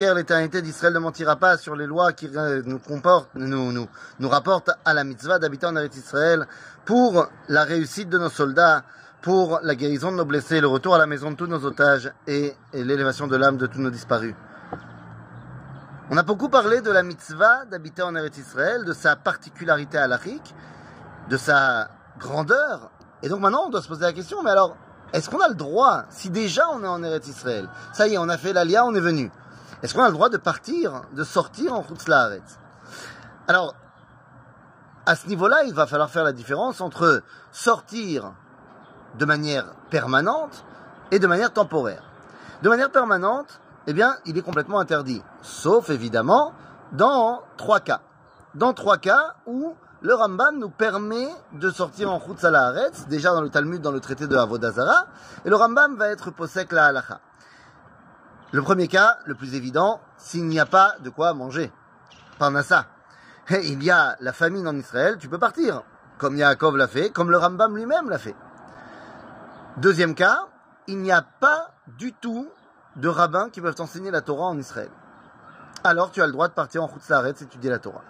l'éternité d'Israël ne mentira pas sur les lois qui euh, nous comportent, nous, nous, rapportent à la mitzvah d'habiter en Eretz Israël pour la réussite de nos soldats, pour la guérison de nos blessés, le retour à la maison de tous nos otages et, l'élévation de l'âme de tous nos disparus. On a beaucoup parlé de la mitzvah d'habiter en Eretz Israël, de sa particularité halachique, de sa grandeur. Et donc maintenant, on doit se poser la question, mais alors, est-ce qu'on a le droit, si déjà on est en Eretz Israël, ça y est, on a fait l'alia, on est venu, est-ce qu'on a le droit de partir, de sortir en route Alors, à ce niveau-là, il va falloir faire la différence entre sortir de manière permanente et de manière temporaire. De manière permanente, eh bien, il est complètement interdit. Sauf, évidemment, dans trois cas. Dans trois cas où le Rambam nous permet de sortir en route déjà dans le Talmud, dans le traité de Avodazara, et le Rambam va être posek la halacha. Le premier cas, le plus évident, s'il n'y a pas de quoi manger. Parnassa. Il y a la famine en Israël, tu peux partir. Comme Yaakov l'a fait, comme le Rambam lui-même l'a fait. Deuxième cas, il n'y a pas du tout de rabbins qui peuvent enseigner la Torah en Israël. Alors tu as le droit de partir en et étudier la Torah.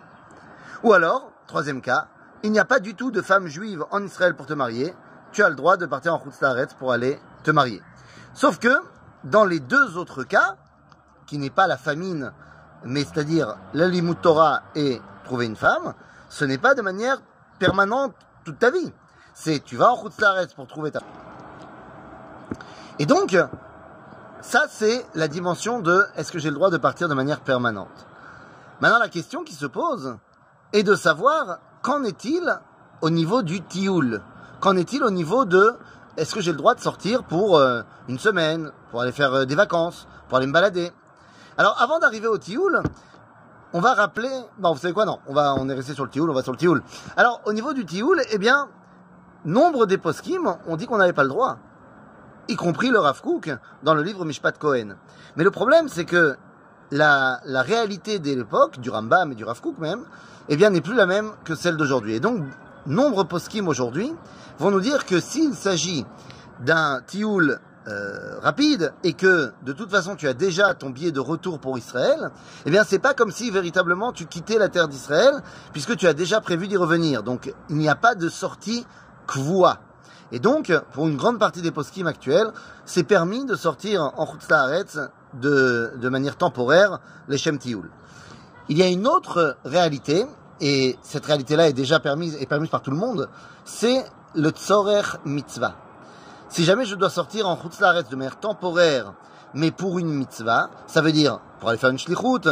Ou alors, troisième cas, il n'y a pas du tout de femmes juives en Israël pour te marier. Tu as le droit de partir en Saaret pour aller te marier. Sauf que, dans les deux autres cas, qui n'est pas la famine, mais c'est-à-dire l'alimut Torah et trouver une femme, ce n'est pas de manière permanente toute ta vie. C'est tu vas en route pour trouver ta Et donc, ça c'est la dimension de est-ce que j'ai le droit de partir de manière permanente? Maintenant la question qui se pose est de savoir qu'en est-il au niveau du tioul? Qu'en est-il au niveau de est-ce que j'ai le droit de sortir pour euh, une semaine, pour aller faire euh, des vacances, pour aller me balader? Alors avant d'arriver au Tioul, on va rappeler, bon vous savez quoi non, on va on est resté sur le Tioul, on va sur le Tioul. Alors au niveau du Tioul, eh bien nombre des poskim ont dit qu'on n'avait pas le droit, y compris le Rav Kook dans le livre Mishpat Cohen. Mais le problème c'est que la, réalité de l'époque, du Rambam et du Rav Kook même, eh bien n'est plus la même que celle d'aujourd'hui. Et donc nombre poskim aujourd'hui vont nous dire que s'il s'agit d'un tioul euh, rapide et que de toute façon tu as déjà ton billet de retour pour Israël, eh bien c'est pas comme si véritablement tu quittais la terre d'Israël puisque tu as déjà prévu d'y revenir. Donc il n'y a pas de sortie kvoua. Et donc pour une grande partie des poskim actuels, c'est permis de sortir en Chutzlaharetz de, de manière temporaire les Shem. Il y a une autre réalité et cette réalité-là est déjà permise, est permise par tout le monde, c'est le tzorer mitzvah. Si jamais je dois sortir en Chutzlaretz de manière temporaire, mais pour une mitzvah, ça veut dire pour aller faire une shlichut,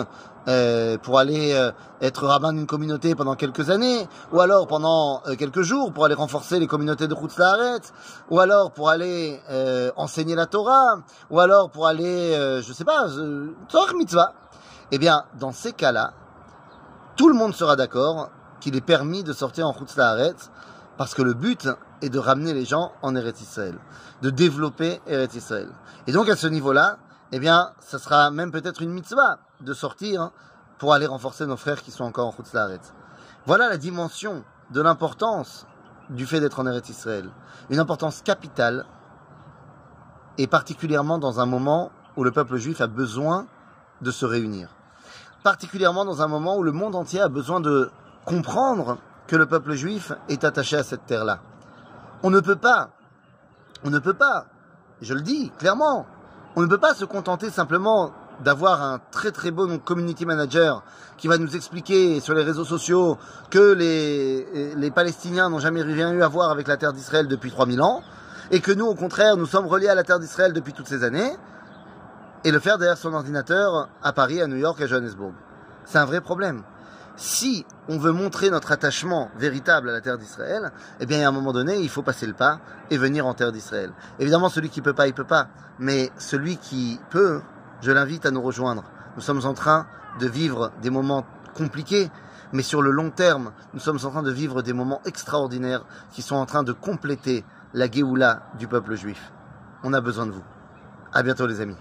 euh, pour aller euh, être rabbin d'une communauté pendant quelques années, ou alors pendant euh, quelques jours pour aller renforcer les communautés de Chutzlaretz, ou alors pour aller euh, enseigner la Torah, ou alors pour aller, je sais pas, tzorer mitzvah. Eh bien, dans ces cas-là, tout le monde sera d'accord qu'il est permis de sortir en Chutzlaharetz parce que le but est de ramener les gens en Eretz Israël, de développer Eretz Israël. Et donc à ce niveau-là, eh bien, ça sera même peut-être une mitzvah de sortir pour aller renforcer nos frères qui sont encore en Chutzlaharetz. Voilà la dimension de l'importance du fait d'être en Eretz Israël. Une importance capitale et particulièrement dans un moment où le peuple juif a besoin de se réunir particulièrement dans un moment où le monde entier a besoin de comprendre que le peuple juif est attaché à cette terre-là. On ne peut pas, on ne peut pas, je le dis clairement, on ne peut pas se contenter simplement d'avoir un très très bon community manager qui va nous expliquer sur les réseaux sociaux que les, les Palestiniens n'ont jamais rien eu à voir avec la terre d'Israël depuis 3000 ans et que nous au contraire nous sommes reliés à la terre d'Israël depuis toutes ces années et le faire derrière son ordinateur à Paris, à New York, à Johannesburg. C'est un vrai problème. Si on veut montrer notre attachement véritable à la terre d'Israël, eh bien, à un moment donné, il faut passer le pas et venir en terre d'Israël. Évidemment, celui qui peut pas, il peut pas. Mais celui qui peut, je l'invite à nous rejoindre. Nous sommes en train de vivre des moments compliqués, mais sur le long terme, nous sommes en train de vivre des moments extraordinaires qui sont en train de compléter la Géoula du peuple juif. On a besoin de vous. À bientôt, les amis.